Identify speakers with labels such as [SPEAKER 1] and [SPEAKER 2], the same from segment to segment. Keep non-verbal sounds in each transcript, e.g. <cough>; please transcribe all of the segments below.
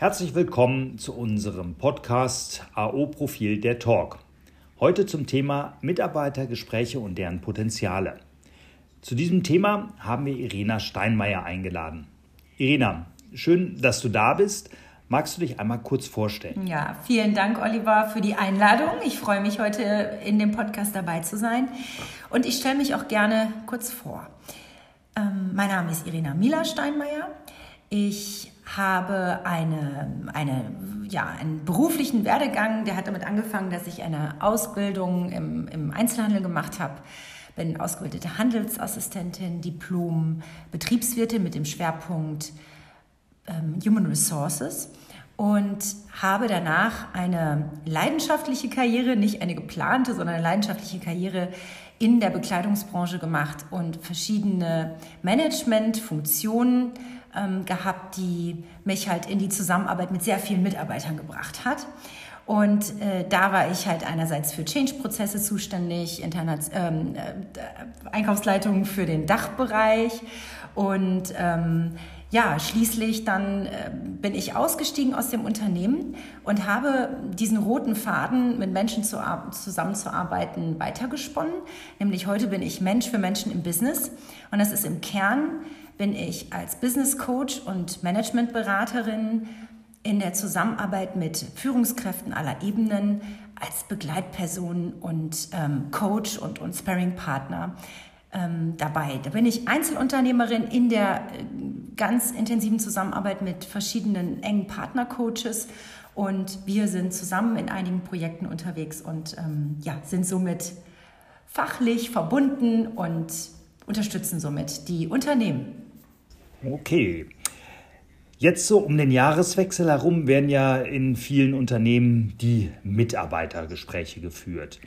[SPEAKER 1] Herzlich willkommen zu unserem Podcast AO Profil der Talk. Heute zum Thema Mitarbeitergespräche und deren Potenziale. Zu diesem Thema haben wir Irena Steinmeier eingeladen. Irena, schön, dass du da bist. Magst du dich einmal kurz vorstellen?
[SPEAKER 2] Ja, vielen Dank, Oliver, für die Einladung. Ich freue mich, heute in dem Podcast dabei zu sein. Und ich stelle mich auch gerne kurz vor. Ähm, mein Name ist Irena Mila Steinmeier. Ich habe eine, eine, ja, einen beruflichen Werdegang, der hat damit angefangen, dass ich eine Ausbildung im, im Einzelhandel gemacht habe. Bin ausgebildete Handelsassistentin, Diplom, Betriebswirtin mit dem Schwerpunkt ähm, Human Resources und habe danach eine leidenschaftliche Karriere, nicht eine geplante, sondern eine leidenschaftliche Karriere in der Bekleidungsbranche gemacht und verschiedene Managementfunktionen ähm, gehabt, die mich halt in die Zusammenarbeit mit sehr vielen Mitarbeitern gebracht hat. Und äh, da war ich halt einerseits für Change-Prozesse zuständig, Internet, ähm, äh, Einkaufsleitung für den Dachbereich und ähm, ja, schließlich dann äh, bin ich ausgestiegen aus dem Unternehmen und habe diesen roten Faden mit Menschen zu, zusammenzuarbeiten weitergesponnen. Nämlich heute bin ich Mensch für Menschen im Business und das ist im Kern bin ich als Business Coach und Managementberaterin in der Zusammenarbeit mit Führungskräften aller Ebenen als Begleitperson und ähm, Coach und, und Sparring-Partner ähm, dabei. Da bin ich Einzelunternehmerin in der äh, ganz intensiven Zusammenarbeit mit verschiedenen engen Partnercoaches und wir sind zusammen in einigen Projekten unterwegs und ähm, ja, sind somit fachlich verbunden und unterstützen somit die Unternehmen.
[SPEAKER 1] Okay. Jetzt so um den Jahreswechsel herum werden ja in vielen Unternehmen die Mitarbeitergespräche geführt.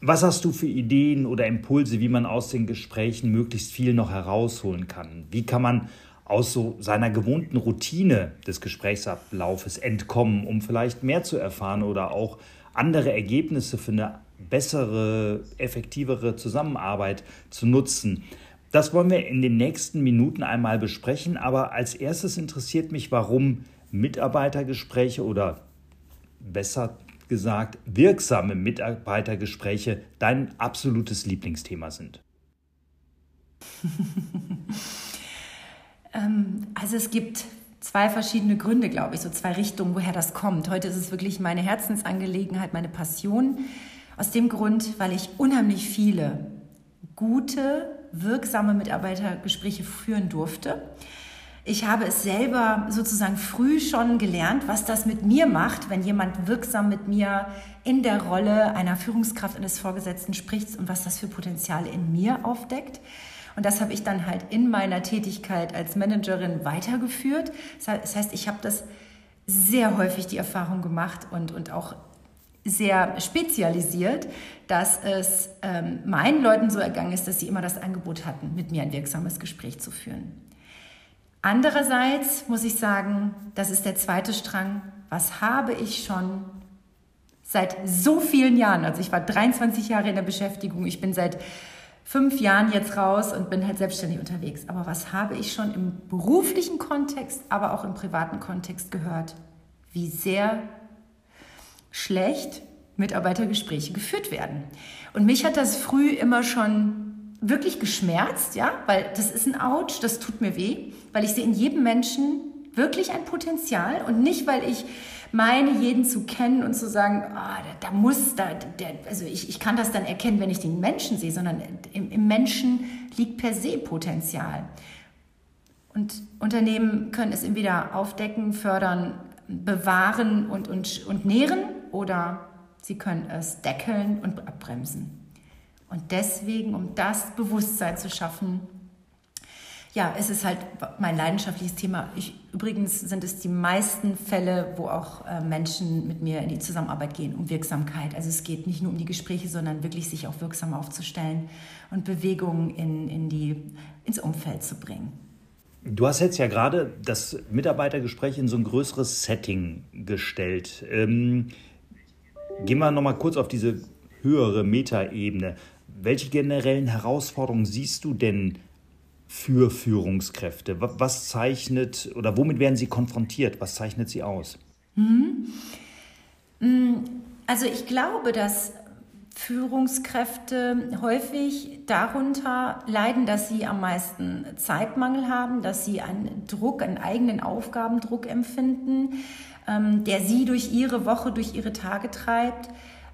[SPEAKER 1] Was hast du für Ideen oder Impulse, wie man aus den Gesprächen möglichst viel noch herausholen kann? Wie kann man aus so seiner gewohnten Routine des Gesprächsablaufes entkommen, um vielleicht mehr zu erfahren oder auch andere Ergebnisse für eine bessere, effektivere Zusammenarbeit zu nutzen? Das wollen wir in den nächsten Minuten einmal besprechen, aber als erstes interessiert mich, warum Mitarbeitergespräche oder besser gesagt wirksame Mitarbeitergespräche dein absolutes Lieblingsthema sind. <laughs>
[SPEAKER 2] Ähm, also es gibt zwei verschiedene Gründe, glaube ich, so zwei Richtungen, woher das kommt. Heute ist es wirklich meine Herzensangelegenheit, meine Passion. Aus dem Grund, weil ich unheimlich viele gute wirksame Mitarbeitergespräche führen durfte. Ich habe es selber sozusagen früh schon gelernt, was das mit mir macht, wenn jemand wirksam mit mir in der Rolle einer Führungskraft eines Vorgesetzten spricht und was das für Potenziale in mir aufdeckt. Und das habe ich dann halt in meiner Tätigkeit als Managerin weitergeführt. Das heißt, ich habe das sehr häufig die Erfahrung gemacht und, und auch sehr spezialisiert, dass es ähm, meinen Leuten so ergangen ist, dass sie immer das Angebot hatten, mit mir ein wirksames Gespräch zu führen. Andererseits muss ich sagen, das ist der zweite Strang, was habe ich schon seit so vielen Jahren, also ich war 23 Jahre in der Beschäftigung, ich bin seit fünf Jahren jetzt raus und bin halt selbstständig unterwegs, aber was habe ich schon im beruflichen Kontext, aber auch im privaten Kontext gehört, wie sehr schlecht Mitarbeitergespräche geführt werden. Und mich hat das früh immer schon wirklich geschmerzt, ja, weil das ist ein Ouch, das tut mir weh, weil ich sehe in jedem Menschen wirklich ein Potenzial und nicht, weil ich meine, jeden zu kennen und zu sagen, oh, da, da, muss, da, der, also ich, ich kann das dann erkennen, wenn ich den Menschen sehe, sondern im, im Menschen liegt per se Potenzial. Und Unternehmen können es entweder aufdecken, fördern, bewahren und, und, und nähren oder sie können es deckeln und abbremsen. Und deswegen, um das Bewusstsein zu schaffen, ja, es ist halt mein leidenschaftliches Thema. Ich, übrigens sind es die meisten Fälle, wo auch äh, Menschen mit mir in die Zusammenarbeit gehen, um Wirksamkeit. Also es geht nicht nur um die Gespräche, sondern wirklich sich auch wirksam aufzustellen und Bewegungen in, in ins Umfeld zu bringen.
[SPEAKER 1] Du hast jetzt ja gerade das Mitarbeitergespräch in so ein größeres Setting gestellt. Ähm, Gehen wir nochmal kurz auf diese höhere Metaebene. Welche generellen Herausforderungen siehst du denn für Führungskräfte? Was zeichnet oder womit werden sie konfrontiert? Was zeichnet sie aus? Mhm.
[SPEAKER 2] Also ich glaube, dass Führungskräfte häufig darunter leiden, dass sie am meisten Zeitmangel haben, dass sie einen Druck, einen eigenen Aufgabendruck empfinden, ähm, der sie durch ihre Woche, durch ihre Tage treibt.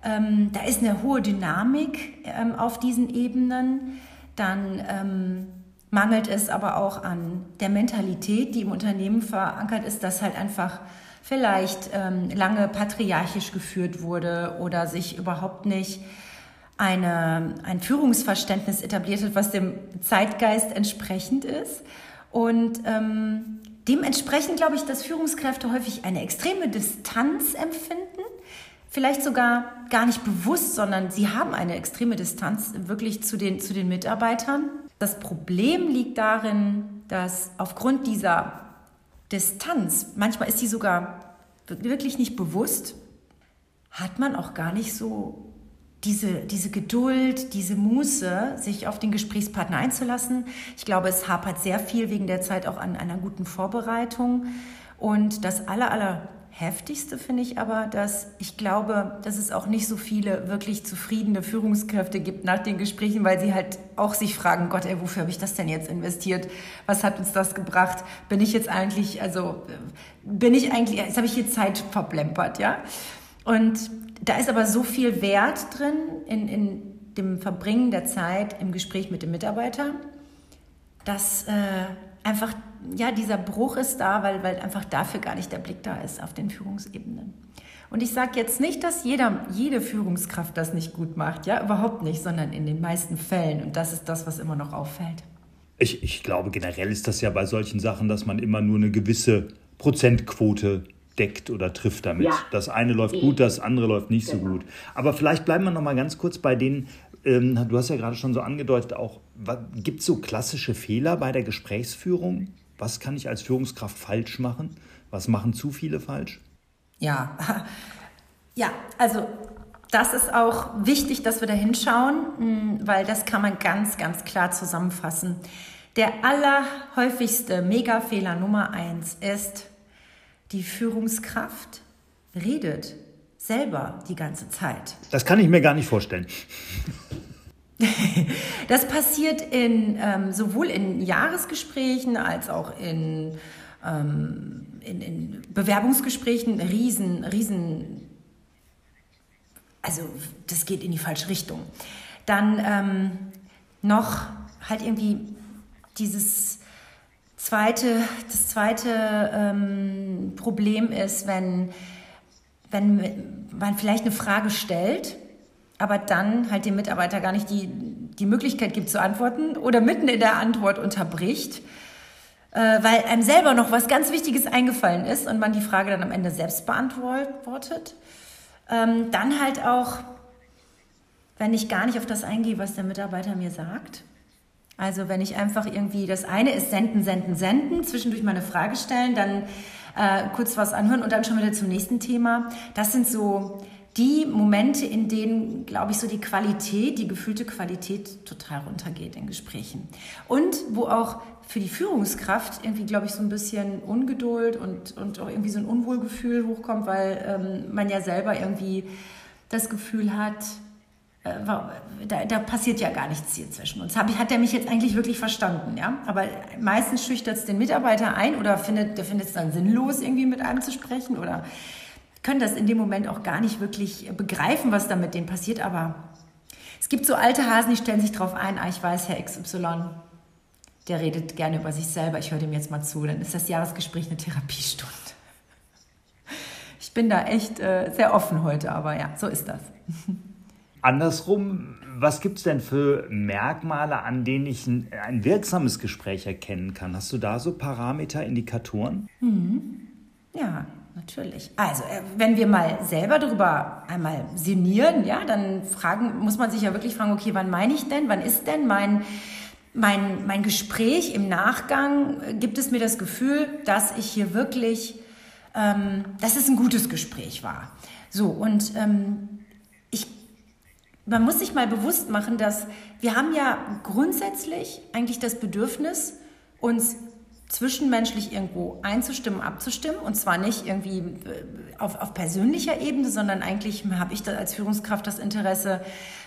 [SPEAKER 2] Ähm, da ist eine hohe Dynamik ähm, auf diesen Ebenen. Dann ähm, mangelt es aber auch an der Mentalität, die im Unternehmen verankert ist, dass halt einfach vielleicht ähm, lange patriarchisch geführt wurde oder sich überhaupt nicht eine, ein Führungsverständnis etabliert hat, was dem Zeitgeist entsprechend ist. Und ähm, dementsprechend glaube ich, dass Führungskräfte häufig eine extreme Distanz empfinden. Vielleicht sogar gar nicht bewusst, sondern sie haben eine extreme Distanz wirklich zu den, zu den Mitarbeitern. Das Problem liegt darin, dass aufgrund dieser Distanz, manchmal ist sie sogar wirklich nicht bewusst, hat man auch gar nicht so diese, diese Geduld, diese Muße, sich auf den Gesprächspartner einzulassen. Ich glaube, es hapert sehr viel wegen der Zeit auch an einer guten Vorbereitung. Und das aller, aller heftigste finde ich aber, dass ich glaube, dass es auch nicht so viele wirklich zufriedene Führungskräfte gibt nach den Gesprächen, weil sie halt auch sich fragen, Gott, ey, wofür habe ich das denn jetzt investiert? Was hat uns das gebracht? Bin ich jetzt eigentlich, also bin ich eigentlich, jetzt habe ich hier Zeit verplempert, ja? Und da ist aber so viel Wert drin in, in dem Verbringen der Zeit im Gespräch mit dem Mitarbeiter, dass äh, einfach, ja, dieser Bruch ist da, weil, weil einfach dafür gar nicht der Blick da ist auf den Führungsebenen. Und ich sage jetzt nicht, dass jeder, jede Führungskraft das nicht gut macht, ja, überhaupt nicht, sondern in den meisten Fällen. Und das ist das, was immer noch auffällt.
[SPEAKER 1] Ich, ich glaube, generell ist das ja bei solchen Sachen, dass man immer nur eine gewisse Prozentquote deckt oder trifft damit. Ja. Das eine läuft gut, das andere läuft nicht genau. so gut. Aber vielleicht bleiben wir noch mal ganz kurz bei den, ähm, du hast ja gerade schon so angedeutet, auch gibt es so klassische Fehler bei der Gesprächsführung? Was kann ich als Führungskraft falsch machen? Was machen zu viele falsch?
[SPEAKER 2] Ja, <laughs> ja, also das ist auch wichtig, dass wir da hinschauen, hm, weil das kann man ganz, ganz klar zusammenfassen. Der allerhäufigste Megafehler Nummer eins ist, die Führungskraft redet selber die ganze Zeit.
[SPEAKER 1] Das kann ich mir gar nicht vorstellen. <laughs> <laughs>
[SPEAKER 2] das passiert in, ähm, sowohl in Jahresgesprächen als auch in, ähm, in, in Bewerbungsgesprächen. Riesen, riesen, also das geht in die falsche Richtung. Dann ähm, noch halt irgendwie dieses zweite, das zweite ähm, Problem ist, wenn, wenn man vielleicht eine Frage stellt, aber dann halt dem Mitarbeiter gar nicht die, die Möglichkeit gibt zu antworten oder mitten in der Antwort unterbricht, äh, weil einem selber noch was ganz Wichtiges eingefallen ist und man die Frage dann am Ende selbst beantwortet. Ähm, dann halt auch, wenn ich gar nicht auf das eingehe, was der Mitarbeiter mir sagt also wenn ich einfach irgendwie, das eine ist senden, senden, senden, zwischendurch mal eine Frage stellen, dann äh, kurz was anhören und dann schon wieder zum nächsten Thema. Das sind so die Momente, in denen, glaube ich, so die Qualität, die gefühlte Qualität total runtergeht in Gesprächen. Und wo auch für die Führungskraft irgendwie, glaube ich, so ein bisschen Ungeduld und, und auch irgendwie so ein Unwohlgefühl hochkommt, weil ähm, man ja selber irgendwie das Gefühl hat, äh, da, da, passiert ja gar nichts hier zwischen uns. Hab, hat er mich jetzt eigentlich wirklich verstanden, ja? Aber meistens schüchtert es den Mitarbeiter ein oder findet, der findet es dann sinnlos, irgendwie mit einem zu sprechen oder können das in dem Moment auch gar nicht wirklich begreifen, was da mit denen passiert. Aber es gibt so alte Hasen, die stellen sich drauf ein, ah, ich weiß, Herr XY, der redet gerne über sich selber, ich höre dem jetzt mal zu. Dann ist das Jahresgespräch eine Therapiestunde. Ich bin da echt äh, sehr offen heute, aber ja, so ist das.
[SPEAKER 1] Andersrum, was gibt es denn für Merkmale, an denen ich ein, ein, wirksames Gespräch erkennen kann? Hast du da so Parameter, Indikatoren?
[SPEAKER 2] Mhm. Ja, natürlich. Also, äh, wenn wir mal selber darüber einmal sinnieren, ja, dann fragen, muss man sich ja wirklich fragen, okay, wann meine ich denn, wann ist denn mein, mein, mein Gespräch im Nachgang? Gibt es mir das Gefühl, dass ich hier wirklich, ähm, dass es ein gutes Gespräch war? So, und ähm, man muss sich mal bewusst machen, dass wir haben ja grundsätzlich eigentlich das Bedürfnis, uns zwischenmenschlich irgendwo einzustimmen, abzustimmen. Und zwar nicht irgendwie äh, auf, auf persönlicher Ebene, sondern eigentlich habe ich als Führungskraft das Interesse,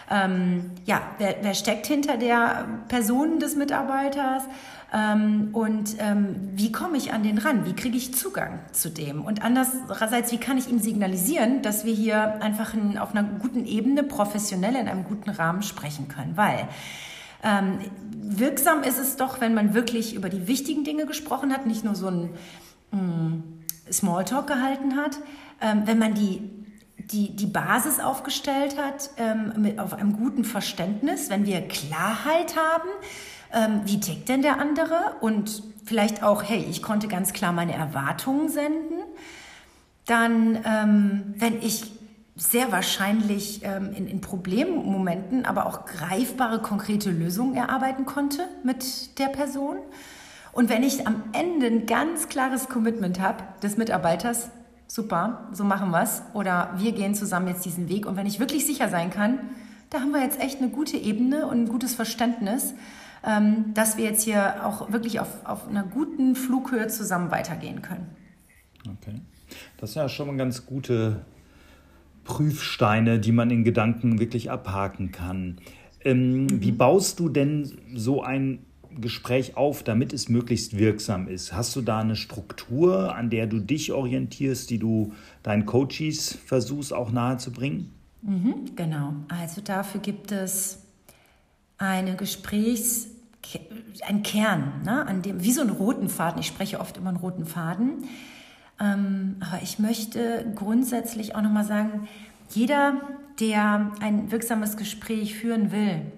[SPEAKER 2] ähm, ja, wer, wer steckt hinter der Person des Mitarbeiters? Ähm, und ähm, wie komme ich an den ran? Wie kriege ich Zugang zu dem? Und andererseits, wie kann ich ihm signalisieren, dass wir hier einfach in, auf einer guten Ebene, professionell in einem guten Rahmen sprechen können? Weil ähm, wirksam ist es doch, wenn man wirklich über die wichtigen Dinge gesprochen hat, nicht nur so ein mh, mm, Smalltalk gehalten hat, ähm, wenn man die die, die Basis aufgestellt hat ähm, mit, auf einem guten Verständnis, wenn wir Klarheit haben, ähm, wie tickt denn der andere? Und vielleicht auch, hey, ich konnte ganz klar meine Erwartungen senden, dann, ähm, wenn ich sehr wahrscheinlich ähm, in, in Problemmomenten aber auch greifbare, konkrete Lösungen erarbeiten konnte mit der Person. Und wenn ich am Ende ein ganz klares Commitment habe des Mitarbeiters, super, so machen wir es. Oder wir gehen zusammen jetzt diesen Weg. Und wenn ich wirklich sicher sein kann, da haben wir jetzt echt eine gute Ebene und ein gutes Verständnis, ähm, dass wir jetzt hier auch wirklich auf, auf einer guten Flughöhe zusammen weitergehen können.
[SPEAKER 1] Okay. Das ist ja schon mal ganz gute Prüfsteine, die man in Gedanken wirklich abhaken kann. Ähm, mhm. Wie baust du denn so ein Gespräch auf, damit es möglichst wirksam ist? Hast du da eine Struktur, an der du dich orientierst, die du deinen Coaches versuchst auch nahezubringen?
[SPEAKER 2] Mhm, genau. Also dafür gibt es eine Gesprächs, ein Kern, ne, an dem, wie so einen roten Faden. Ich spreche oft immer einen roten Faden. Ähm, aber ich möchte grundsätzlich auch nochmal sagen, jeder, der ein wirksames Gespräch führen will,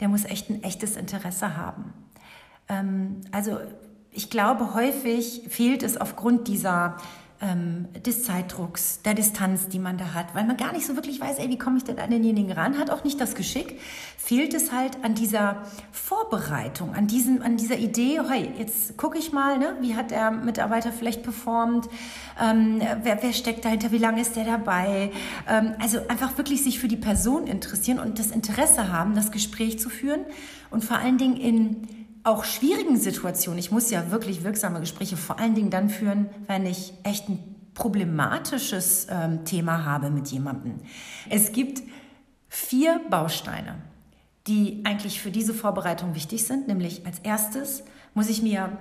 [SPEAKER 2] der muss echt ein echtes Interesse haben. Ähm, also ich glaube, häufig fehlt es aufgrund dieser ähm, des Zeitdrucks, der Distanz, die man da hat, weil man gar nicht so wirklich weiß, ey, wie komme ich denn an denjenigen ran, hat auch nicht das Geschick, fehlt es halt an dieser Vorbereitung, an, diesem, an dieser Idee, hey, jetzt gucke ich mal, ne, wie hat der Mitarbeiter vielleicht performt, ähm, wer, wer steckt dahinter, wie lange ist der dabei, ähm, also einfach wirklich sich für die Person interessieren und das Interesse haben, das Gespräch zu führen und vor allen Dingen in auch schwierigen Situationen, ich muss ja wirklich wirksame Gespräche vor allen Dingen dann führen, wenn ich echt ein problematisches ähm, Thema habe mit jemandem. Es gibt vier Bausteine, die eigentlich für diese Vorbereitung wichtig sind. Nämlich als erstes muss ich mir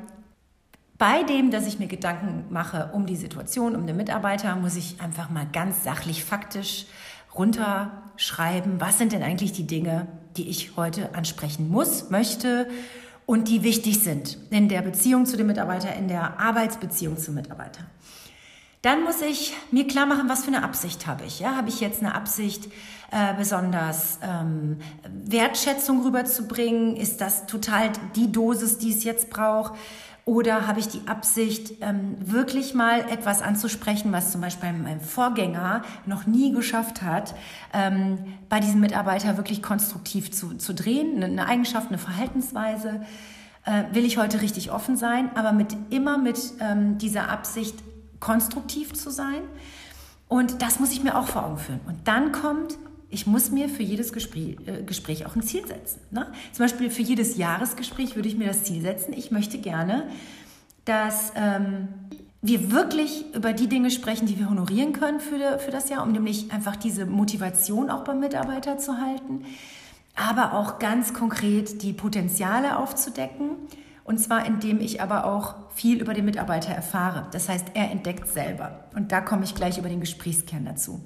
[SPEAKER 2] bei dem, dass ich mir Gedanken mache um die Situation, um den Mitarbeiter, muss ich einfach mal ganz sachlich, faktisch runterschreiben, was sind denn eigentlich die Dinge, die ich heute ansprechen muss, möchte und die wichtig sind in der Beziehung zu dem Mitarbeiter, in der Arbeitsbeziehung zum Mitarbeiter. Dann muss ich mir klar machen, was für eine Absicht habe ich. Ja, habe ich jetzt eine Absicht, äh, besonders ähm, Wertschätzung rüberzubringen? Ist das total die Dosis, die es jetzt braucht? Oder habe ich die Absicht, ähm, wirklich mal etwas anzusprechen, was zum Beispiel mein Vorgänger noch nie geschafft hat, ähm, bei diesem Mitarbeiter wirklich konstruktiv zu, zu drehen, eine Eigenschaft, eine Verhaltensweise? Äh, will ich heute richtig offen sein, aber mit immer mit ähm, dieser Absicht, konstruktiv zu sein. Und das muss ich mir auch vor Augen führen. Und dann kommt, ich muss mir für jedes Gespräch, äh, Gespräch auch ein Ziel setzen. Ne? Zum Beispiel für jedes Jahresgespräch würde ich mir das Ziel setzen. Ich möchte gerne, dass ähm, wir wirklich über die Dinge sprechen, die wir honorieren können für, für das Jahr, um nämlich einfach diese Motivation auch beim Mitarbeiter zu halten, aber auch ganz konkret die Potenziale aufzudecken. Und zwar indem ich aber auch viel über den Mitarbeiter erfahre. Das heißt, er entdeckt selber. Und da komme ich gleich über den Gesprächskern dazu.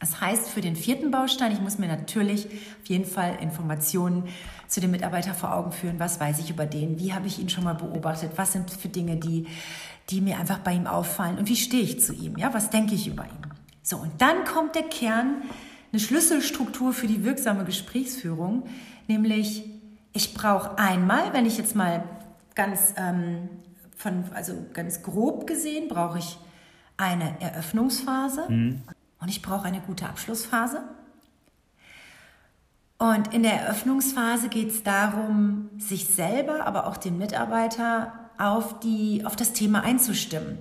[SPEAKER 2] Das heißt, für den vierten Baustein, ich muss mir natürlich auf jeden Fall Informationen zu dem Mitarbeiter vor Augen führen. Was weiß ich über den? Wie habe ich ihn schon mal beobachtet? Was sind für Dinge, die, die mir einfach bei ihm auffallen? Und wie stehe ich zu ihm? Ja, was denke ich über ihn? So, und dann kommt der Kern, eine Schlüsselstruktur für die wirksame Gesprächsführung, nämlich ich brauche einmal, wenn ich jetzt mal ganz, ähm, von, also ganz grob gesehen, brauche ich eine Eröffnungsphase. Mhm. Und ich brauche eine gute Abschlussphase. Und in der Eröffnungsphase geht es darum, sich selber, aber auch den Mitarbeiter auf, die, auf das Thema einzustimmen.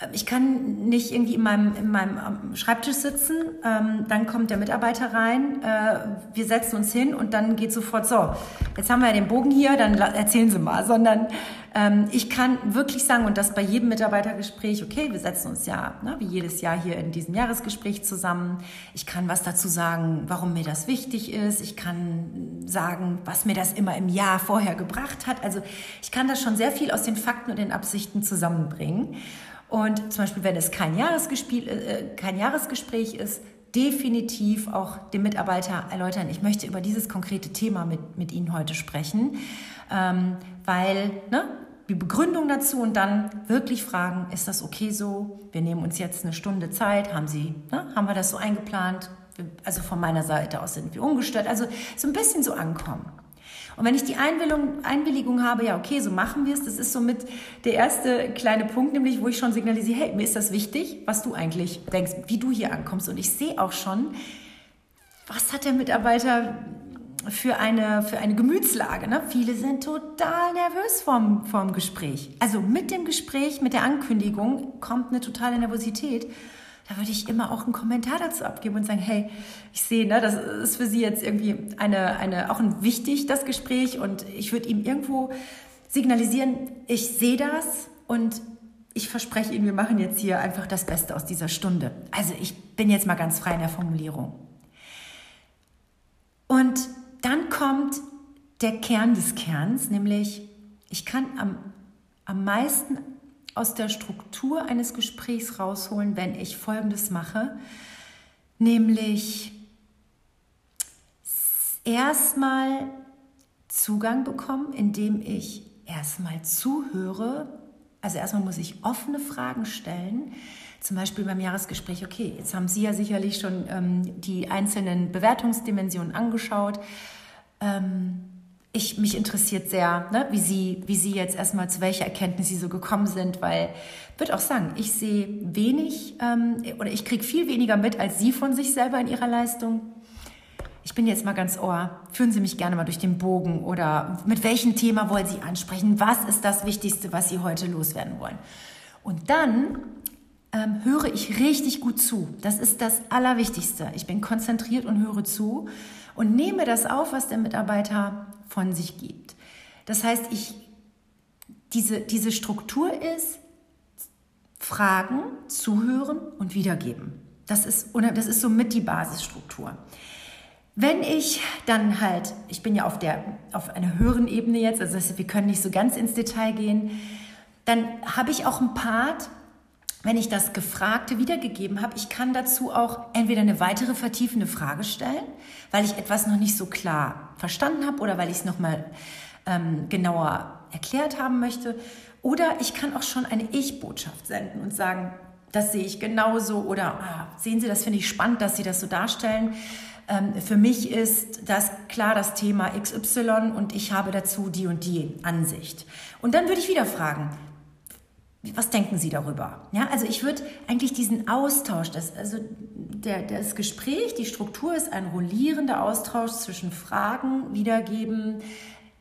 [SPEAKER 2] Ähm, ich kann nicht irgendwie in meinem, in meinem Schreibtisch sitzen, ähm, dann kommt der Mitarbeiter rein, äh, wir setzen uns hin und dann geht sofort so, jetzt haben wir ja den Bogen hier, dann erzählen Sie mal, <laughs> sondern ähm, ich kann wirklich sagen, und das bei jedem Mitarbeitergespräch, okay, wir setzen uns ja ne, wie jedes Jahr hier in diesem Jahresgespräch zusammen. Ich kann was dazu sagen, warum mir das wichtig ist. Ich kann sagen, was mir das immer im Jahr vorher gebracht hat. Also ich kann das schon sehr viel aus den Fakten und den Absichten zusammenbringen. Und zum Beispiel, wenn es kein äh, kein Jahresgespräch ist, definitiv auch dem Mitarbeiter erläutern, ich möchte über dieses konkrete Thema mit, mit Ihnen heute sprechen, ähm, weil ne, die Begründung dazu und dann wirklich fragen, ist das okay so? Wir nehmen uns jetzt eine Stunde Zeit, haben Sie, ne, haben wir das so eingeplant? Also von meiner Seite aus sind wir umgestört. Also so ein bisschen so ankommen. Und wenn ich die Einwilligung, Einwilligung habe, ja, okay, so machen wir es, das ist somit der erste kleine Punkt, nämlich wo ich schon signalisiere, hey, mir ist das wichtig, was du eigentlich denkst, wie du hier ankommst. Und ich sehe auch schon, was hat der Mitarbeiter für eine, für eine Gemütslage. Ne? Viele sind total nervös vorm, vorm Gespräch. Also mit dem Gespräch, mit der Ankündigung kommt eine totale Nervosität da würde ich immer auch einen Kommentar dazu abgeben und sagen, hey, ich sehe, ne, das ist für Sie jetzt irgendwie eine, eine, auch ein wichtig, das Gespräch und ich würde ihm irgendwo signalisieren, ich sehe das und ich verspreche Ihnen, wir machen jetzt hier einfach das Beste aus dieser Stunde. Also ich bin jetzt mal ganz frei in der Formulierung. Und dann kommt der Kern des Kerns, nämlich ich kann am, am meisten aus der Struktur eines Gesprächs rausholen, wenn ich Folgendes mache, nämlich erstmal Zugang bekommen, indem ich erstmal zuhöre. Also erstmal muss ich offene Fragen stellen. Zum Beispiel beim Jahresgespräch, okay, jetzt haben Sie ja sicherlich schon ähm, die einzelnen Bewertungsdimensionen angeschaut. Ähm, ich, mich interessiert sehr, ne, wie, Sie, wie Sie jetzt erstmal zu welcher Erkenntnis Sie so gekommen sind, weil ich würde auch sagen, ich sehe wenig ähm, oder ich kriege viel weniger mit als Sie von sich selber in Ihrer Leistung. Ich bin jetzt mal ganz ohr. Führen Sie mich gerne mal durch den Bogen oder mit welchem Thema wollen Sie ansprechen? Was ist das Wichtigste, was Sie heute loswerden wollen? Und dann ähm, höre ich richtig gut zu. Das ist das Allerwichtigste. Ich bin konzentriert und höre zu und nehme das auf, was der Mitarbeiter von sich gibt. Das heißt, ich, diese, diese Struktur ist Fragen, zuhören und wiedergeben. Das ist, das ist somit die Basisstruktur. Wenn ich dann halt, ich bin ja auf, der, auf einer höheren Ebene jetzt, also wir können nicht so ganz ins Detail gehen, dann habe ich auch ein Part, wenn ich das Gefragte wiedergegeben habe, ich kann dazu auch entweder eine weitere vertiefende Frage stellen, weil ich etwas noch nicht so klar verstanden habe oder weil ich es nochmal ähm, genauer erklärt haben möchte. Oder ich kann auch schon eine Ich-Botschaft senden und sagen, das sehe ich genauso oder ah, sehen Sie, das finde ich spannend, dass Sie das so darstellen. Ähm, für mich ist das klar das Thema XY und ich habe dazu die und die Ansicht. Und dann würde ich wieder fragen, was denken Sie darüber? Ja, also ich würde eigentlich diesen Austausch, das, also der, das Gespräch, die Struktur ist ein rollierender Austausch zwischen Fragen wiedergeben,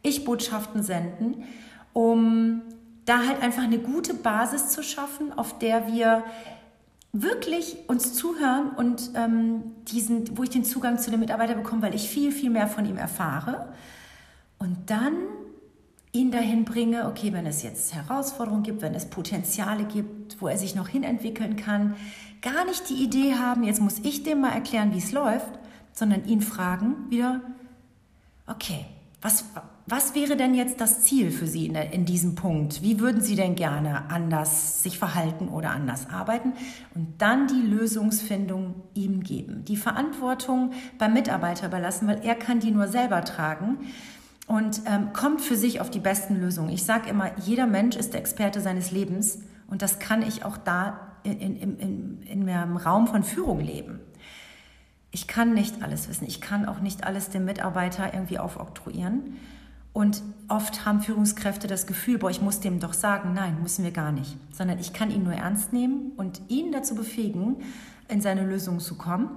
[SPEAKER 2] Ich-Botschaften senden, um da halt einfach eine gute Basis zu schaffen, auf der wir wirklich uns zuhören und ähm, diesen, wo ich den Zugang zu dem Mitarbeiter bekomme, weil ich viel, viel mehr von ihm erfahre. Und dann ihn dahin bringe, okay, wenn es jetzt Herausforderungen gibt, wenn es Potenziale gibt, wo er sich noch hinentwickeln kann, gar nicht die Idee haben, jetzt muss ich dem mal erklären, wie es läuft, sondern ihn fragen wieder, okay, was, was wäre denn jetzt das Ziel für Sie in, in diesem Punkt? Wie würden Sie denn gerne anders sich verhalten oder anders arbeiten? Und dann die Lösungsfindung ihm geben. Die Verantwortung beim Mitarbeiter überlassen, weil er kann die nur selber tragen und ähm, kommt für sich auf die besten Lösungen. Ich sage immer, jeder Mensch ist der Experte seines Lebens und das kann ich auch da in, in, in, in einem Raum von Führung leben. Ich kann nicht alles wissen. Ich kann auch nicht alles dem Mitarbeiter irgendwie aufoktroyieren. Und oft haben Führungskräfte das Gefühl, boah, ich muss dem doch sagen, nein, müssen wir gar nicht. Sondern ich kann ihn nur ernst nehmen und ihn dazu befähigen, in seine Lösung zu kommen.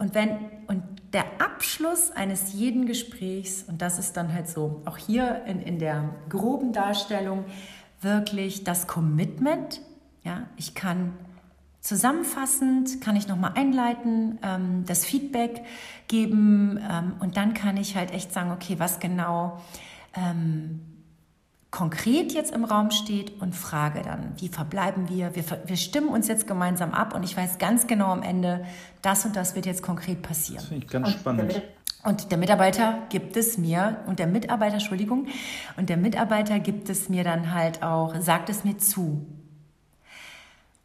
[SPEAKER 2] Und wenn, und der Abschluss eines jeden Gesprächs, und das ist dann halt so, auch hier in, in der groben Darstellung, wirklich das Commitment Ja, ich kann zusammenfassend, kann ich nochmal einleiten, ähm, das Feedback geben ähm, und dann kann ich halt echt sagen, okay, was genau ähm, konkret jetzt im Raum steht und frage dann, wie verbleiben wir? wir? Wir stimmen uns jetzt gemeinsam ab und ich weiß ganz genau am Ende, das und das wird jetzt konkret passieren. Das
[SPEAKER 1] finde ich ganz spannend.
[SPEAKER 2] Und der Mitarbeiter gibt es mir, und der Mitarbeiter, Entschuldigung, und der Mitarbeiter gibt es mir dann halt auch, sagt es mir zu.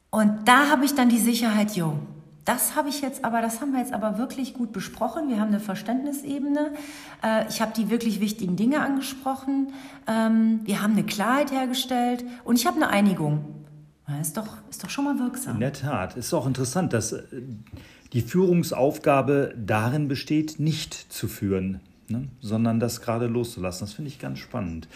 [SPEAKER 2] Und da habe ich dann die Sicherheit, jo, das habe ich jetzt aber, das haben wir jetzt aber wirklich gut besprochen. Wir haben eine Verständnisebene. Äh, ich habe die wirklich wichtigen Dinge angesprochen. Ähm, wir haben eine Klarheit hergestellt und ich habe eine Einigung. Das ist doch, ist doch schon mal wirksam.
[SPEAKER 1] In der Tat. Ist auch interessant, dass äh, die Führungsaufgabe darin besteht, nicht zu führen, ne? sondern das gerade loszulassen. Das finde ich ganz spannend.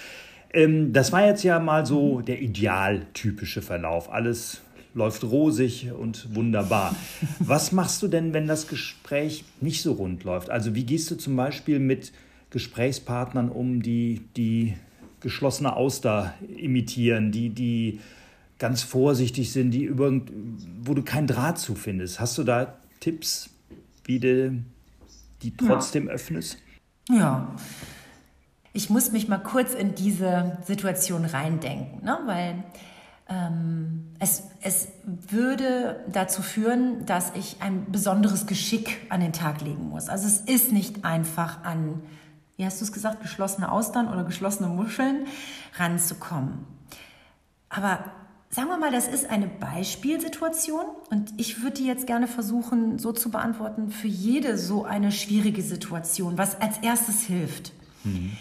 [SPEAKER 1] Ähm, das war jetzt ja mal so der idealtypische Verlauf. Alles läuft rosig und wunderbar. Was machst du denn, wenn das Gespräch nicht so rund läuft? Also wie gehst du zum Beispiel mit Gesprächspartnern um, die die geschlossene Auster imitieren, die, die ganz vorsichtig sind, die irgend, wo du keinen Draht zu findest? Hast du da Tipps, wie du die trotzdem ja. öffnest?
[SPEAKER 2] Ja. Ich muss mich mal kurz in diese Situation reindenken, ne? weil es, es würde dazu führen, dass ich ein besonderes Geschick an den Tag legen muss. Also es ist nicht einfach an, wie hast du es gesagt, geschlossene Austern oder geschlossene Muscheln ranzukommen. Aber sagen wir mal, das ist eine Beispielsituation und ich würde die jetzt gerne versuchen so zu beantworten für jede so eine schwierige Situation. Was als erstes hilft, mhm.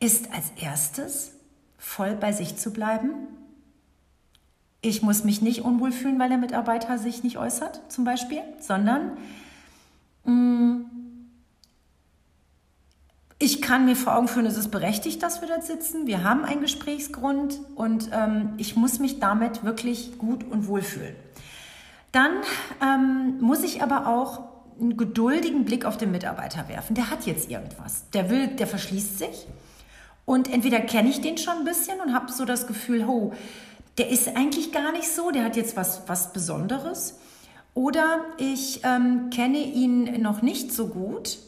[SPEAKER 2] ist als erstes voll bei sich zu bleiben ich muss mich nicht unwohl fühlen, weil der Mitarbeiter sich nicht äußert, zum Beispiel, sondern mh, mm, ich kann mir vor Augen führen, es ist berechtigt, dass wir dort sitzen. Wir haben einen Gesprächsgrund und ähm, ich muss mich damit wirklich gut und wohl fühlen. Dann ähm, muss ich aber auch einen geduldigen Blick auf den Mitarbeiter werfen. Der hat jetzt irgendwas. Der will, der verschließt sich. Und entweder kenne ich den schon ein bisschen und habe so das Gefühl, oh, der ist eigentlich gar nicht so, der hat jetzt was, was Besonderes. Oder ich ähm, kenne ihn noch nicht so gut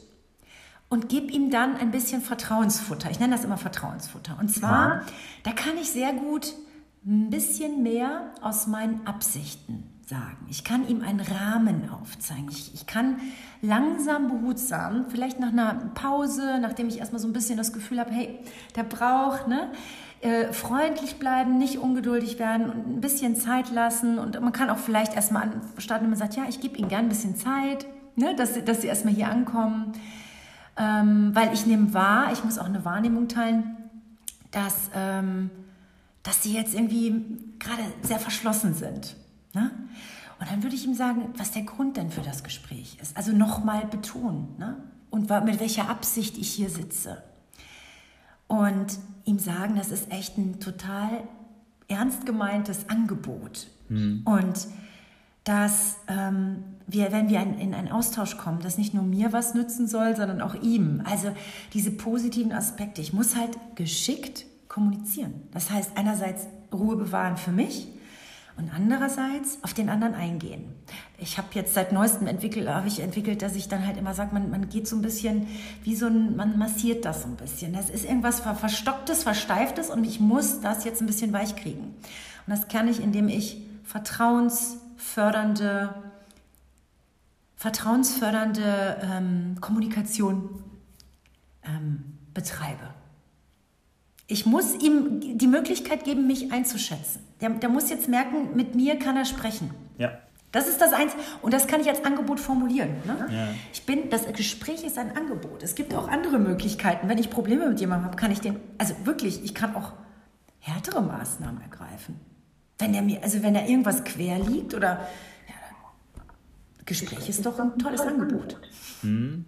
[SPEAKER 2] und gebe ihm dann ein bisschen Vertrauensfutter. Ich nenne das immer Vertrauensfutter. Und zwar, ja. da kann ich sehr gut ein bisschen mehr aus meinen Absichten sagen. Ich kann ihm einen Rahmen aufzeigen. Ich, ich kann langsam, behutsam, vielleicht nach einer Pause, nachdem ich erstmal so ein bisschen das Gefühl habe, hey, der braucht, ne? Äh, freundlich bleiben, nicht ungeduldig werden und ein bisschen Zeit lassen. Und man kann auch vielleicht erstmal starten, wenn man sagt, ja, ich gebe Ihnen gern ein bisschen Zeit, ne, dass, dass Sie erstmal hier ankommen. Ähm, weil ich nehme wahr, ich muss auch eine Wahrnehmung teilen, dass, ähm, dass Sie jetzt irgendwie gerade sehr verschlossen sind. Ne? Und dann würde ich ihm sagen, was der Grund denn für das Gespräch ist. Also nochmal betonen. Ne? Und mit welcher Absicht ich hier sitze und ihm sagen, das ist echt ein total ernst gemeintes Angebot. Mhm. Und dass ähm, wir, wenn wir in einen Austausch kommen, das nicht nur mir was nützen soll, sondern auch ihm. Also diese positiven Aspekte. Ich muss halt geschickt kommunizieren. Das heißt einerseits Ruhe bewahren für mich und andererseits auf den anderen eingehen. Ich habe jetzt seit neuestem entwickelt, habe ich entwickelt, dass ich dann halt immer sage, man, man geht so ein bisschen wie so ein, man massiert das so ein bisschen. Das ist irgendwas Verstocktes, Versteiftes und ich muss das jetzt ein bisschen weich kriegen. Und das kann ich, indem ich vertrauensfördernde, vertrauensfördernde ähm, Kommunikation ähm, betreibe. Ich muss ihm die Möglichkeit geben, mich einzuschätzen. Der, der muss jetzt merken, mit mir kann er sprechen.
[SPEAKER 1] Ja.
[SPEAKER 2] Das ist das eins und das kann ich als Angebot formulieren. Ne? Ja. Ich bin, das Gespräch ist ein Angebot. Es gibt auch andere Möglichkeiten. Wenn ich Probleme mit jemandem habe, kann ich den, also wirklich, ich kann auch härtere Maßnahmen ergreifen. Wenn der mir, also wenn da irgendwas quer liegt oder ja, Gespräch ist doch ein tolles Angebot.
[SPEAKER 1] Mhm.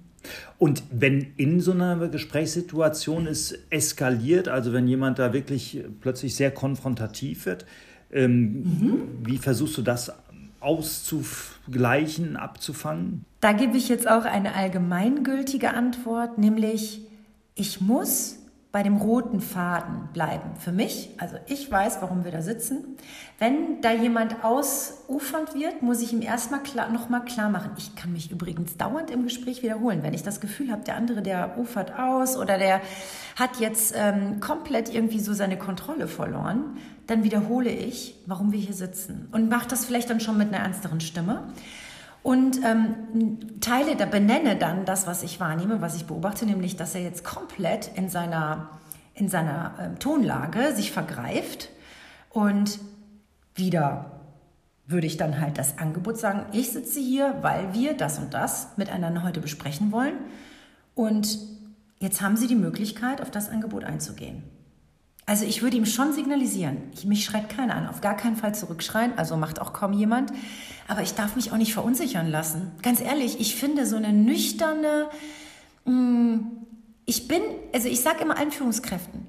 [SPEAKER 1] Und wenn in so einer Gesprächssituation es eskaliert, also wenn jemand da wirklich plötzlich sehr konfrontativ wird, ähm, mhm. wie versuchst du das auszugleichen, abzufangen?
[SPEAKER 2] Da gebe ich jetzt auch eine allgemeingültige Antwort, nämlich ich muss bei dem roten Faden bleiben. Für mich, also ich weiß, warum wir da sitzen. Wenn da jemand ausufernd wird, muss ich ihm erstmal klar, nochmal klar machen. Ich kann mich übrigens dauernd im Gespräch wiederholen. Wenn ich das Gefühl habe, der andere, der ufert aus oder der hat jetzt ähm, komplett irgendwie so seine Kontrolle verloren, dann wiederhole ich, warum wir hier sitzen. Und mache das vielleicht dann schon mit einer ernsteren Stimme. Und ähm, teile, benenne dann das, was ich wahrnehme, was ich beobachte, nämlich, dass er jetzt komplett in seiner, in seiner äh, Tonlage sich vergreift. Und wieder würde ich dann halt das Angebot sagen, ich sitze hier, weil wir das und das miteinander heute besprechen wollen. Und jetzt haben Sie die Möglichkeit, auf das Angebot einzugehen. Also ich würde ihm schon signalisieren, ich, mich schreit keiner an, auf gar keinen Fall zurückschreien, also macht auch kaum jemand. Aber ich darf mich auch nicht verunsichern lassen. Ganz ehrlich, ich finde so eine nüchterne, mh, mm, ich bin, also ich sage immer allen Führungskräften,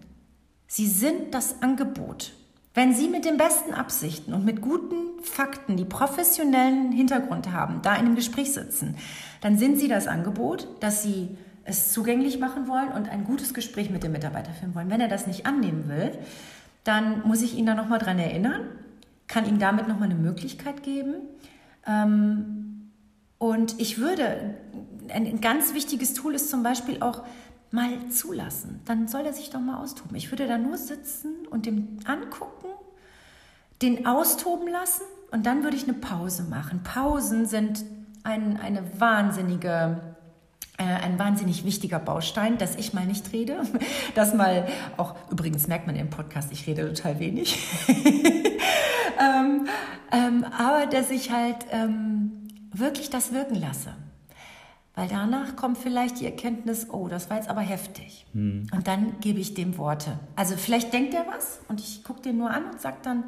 [SPEAKER 2] sie sind das Angebot. Wenn Sie mit den besten Absichten und mit guten Fakten, die professionellen Hintergrund haben, da in einem Gespräch sitzen, dann sind Sie das Angebot, dass Sie es zugänglich machen wollen und ein gutes Gespräch mit dem Mitarbeiter führen wollen. Wenn er das nicht annehmen will, dann muss ich ihn da nochmal dran erinnern, kann ihm damit nochmal eine Möglichkeit geben. Ähm, und ich würde, ein ganz wichtiges Tool ist zum Beispiel auch mal zulassen. Dann soll er sich doch mal austoben. Ich würde da nur sitzen und dem angucken, den austoben lassen und dann würde ich eine Pause machen. Pausen sind ein, eine wahnsinnige ein wahnsinnig wichtiger Baustein, dass ich mal nicht rede, <laughs> dass mal auch, übrigens merkt man im Podcast, ich rede total wenig, <laughs> ähm, ähm, aber dass ich halt ähm, wirklich das wirken lasse. Weil danach kommt vielleicht die Erkenntnis, oh, das war jetzt aber heftig. Hm. Und dann gebe ich dem Worte. Also vielleicht denkt er was und ich gucke den nur an und sage dann,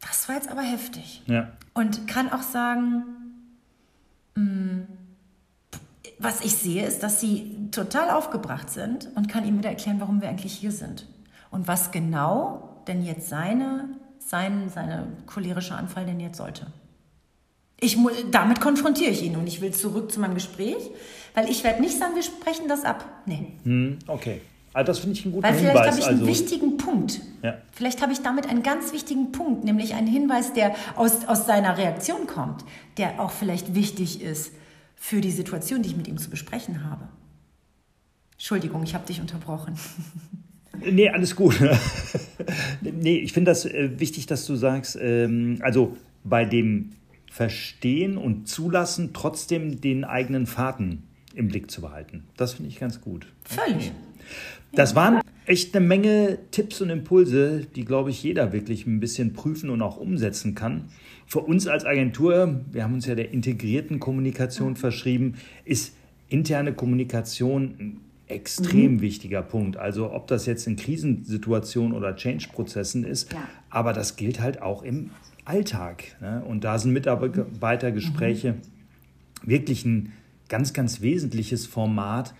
[SPEAKER 2] das war jetzt aber heftig. Ja. Und kann auch sagen, mh, hm, was ich sehe, ist, dass sie total aufgebracht sind und kann ihm wieder erklären, warum wir eigentlich hier sind. Und was genau denn jetzt seine, sein, seine cholerische Anfall denn jetzt sollte. Ich, damit konfrontiere ich ihn und ich will zurück zu meinem Gespräch, weil ich werde nicht sagen, wir sprechen das ab. Nee.
[SPEAKER 1] Hm, okay. Also das finde ich einen guten
[SPEAKER 2] Weil
[SPEAKER 1] vielleicht
[SPEAKER 2] habe ich einen also, wichtigen Punkt. Ja. Vielleicht habe ich damit einen ganz wichtigen Punkt, nämlich einen Hinweis, der aus, aus seiner Reaktion kommt, der auch vielleicht wichtig ist für die Situation, die ich mit ihm zu besprechen habe. Entschuldigung, ich habe dich unterbrochen. <laughs>
[SPEAKER 1] Nee, alles gut. <laughs> nee, ich finde das äh, wichtig, dass du sagst, ähm, also bei dem Verstehen und Zulassen trotzdem den eigenen Faden im Blick zu behalten. Das finde ich ganz gut.
[SPEAKER 2] Völlig. Okay.
[SPEAKER 1] Das waren echt eine Menge Tipps und Impulse, die, glaube ich, jeder wirklich ein bisschen prüfen und auch umsetzen kann. Für uns als Agentur, wir haben uns ja der integrierten Kommunikation verschrieben, ist interne Kommunikation ein extrem mhm. wichtiger Punkt. Also ob das jetzt in Krisensituationen oder Change-Prozessen ist, ja. aber das gilt halt auch im Alltag. Ne? Und da sind Mitarbeitergespräche mhm. wirklich ein ganz, ganz wesentliches Format,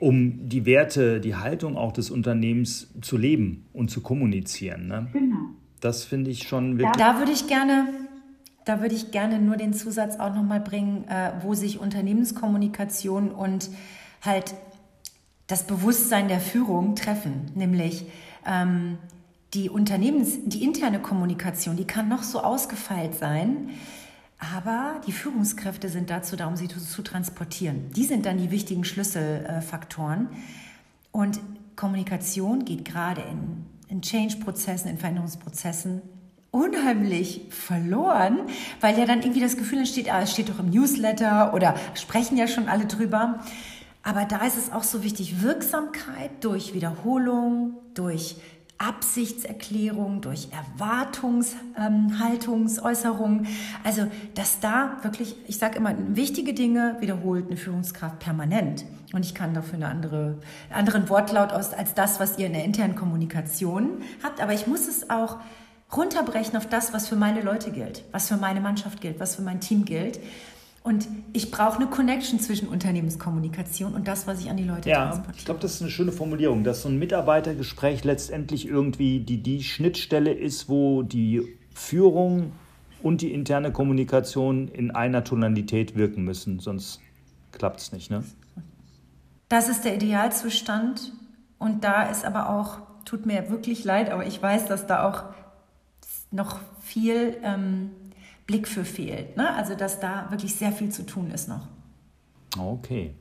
[SPEAKER 1] um die Werte, die Haltung auch des Unternehmens zu leben und zu kommunizieren. Ne? Genau. Das finde ich schon
[SPEAKER 2] wirklich. Da würde ich gerne da würde ich gerne nur den Zusatz auch nochmal bringen, äh, wo sich Unternehmenskommunikation und halt das Bewusstsein der Führung treffen. Nämlich ähm, die Unternehmens-, die interne Kommunikation, die kann noch so ausgefeilt sein, aber die Führungskräfte sind dazu da, um sie zu, zu transportieren. Die sind dann die wichtigen Schlüsselfaktoren. Und Kommunikation geht gerade in, in Change-Prozessen, in Veränderungsprozessen unheimlich verloren, weil ja dann irgendwie das Gefühl entsteht, ah, es steht doch im Newsletter oder sprechen ja schon alle drüber. Aber da ist es auch so wichtig, Wirksamkeit durch Wiederholung, durch Absichtserklärung, durch Erwartungshaltungsäußerung. Ähm, also, dass da wirklich, ich sage immer, wichtige Dinge wiederholt eine Führungskraft permanent. Und ich kann dafür eine andere, einen anderen Wortlaut aus als das, was ihr in der internen Kommunikation habt. Aber ich muss es auch runterbrechen auf das, was für meine Leute gilt, was für meine Mannschaft gilt, was für mein Team gilt. Und ich brauche eine Connection zwischen Unternehmenskommunikation und das, was ich an die Leute
[SPEAKER 1] ja, transportiere. Ich glaube, das ist eine schöne Formulierung, dass so ein Mitarbeitergespräch letztendlich irgendwie die, die Schnittstelle ist, wo die Führung und die interne Kommunikation in einer Tonalität wirken müssen, sonst klappt es nicht. Ne?
[SPEAKER 2] Das ist der Idealzustand Und da ist aber auch, tut mir wirklich leid, aber ich weiß, dass da auch noch viel ähm, Blick für fehlt. Ne? Also dass da wirklich sehr viel zu tun ist noch.
[SPEAKER 1] Okay.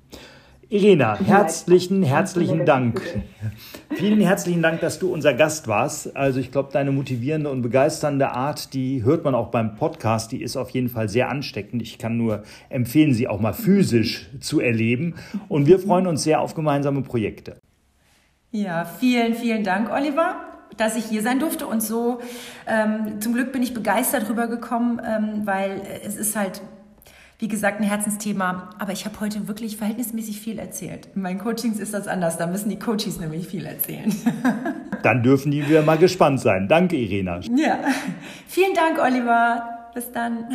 [SPEAKER 1] Irena, herzlichen, herzlichen Dank. Vielen herzlichen Dank, dass du unser Gast warst. Also ich glaube, deine motivierende und begeisternde Art, die hört man auch beim Podcast, die ist auf jeden Fall sehr ansteckend. Ich kann nur empfehlen, sie auch mal physisch zu erleben. Und wir freuen uns sehr auf gemeinsame Projekte.
[SPEAKER 2] Ja, vielen, vielen Dank, Oliver dass ich hier sein durfte und so ähm, zum Glück bin ich begeistert rübergekommen, ähm, weil es ist halt wie gesagt, ein Herzensthema. Aber ich habe heute wirklich verhältnismäßig viel erzählt. In meinen Coachings ist das anders. Da müssen die Coaches nämlich viel erzählen. <laughs>
[SPEAKER 1] Dann dürfen die wieder mal gespannt sein. Danke, Irena.
[SPEAKER 2] Ja. Vielen Dank, Oliver. Bis dann.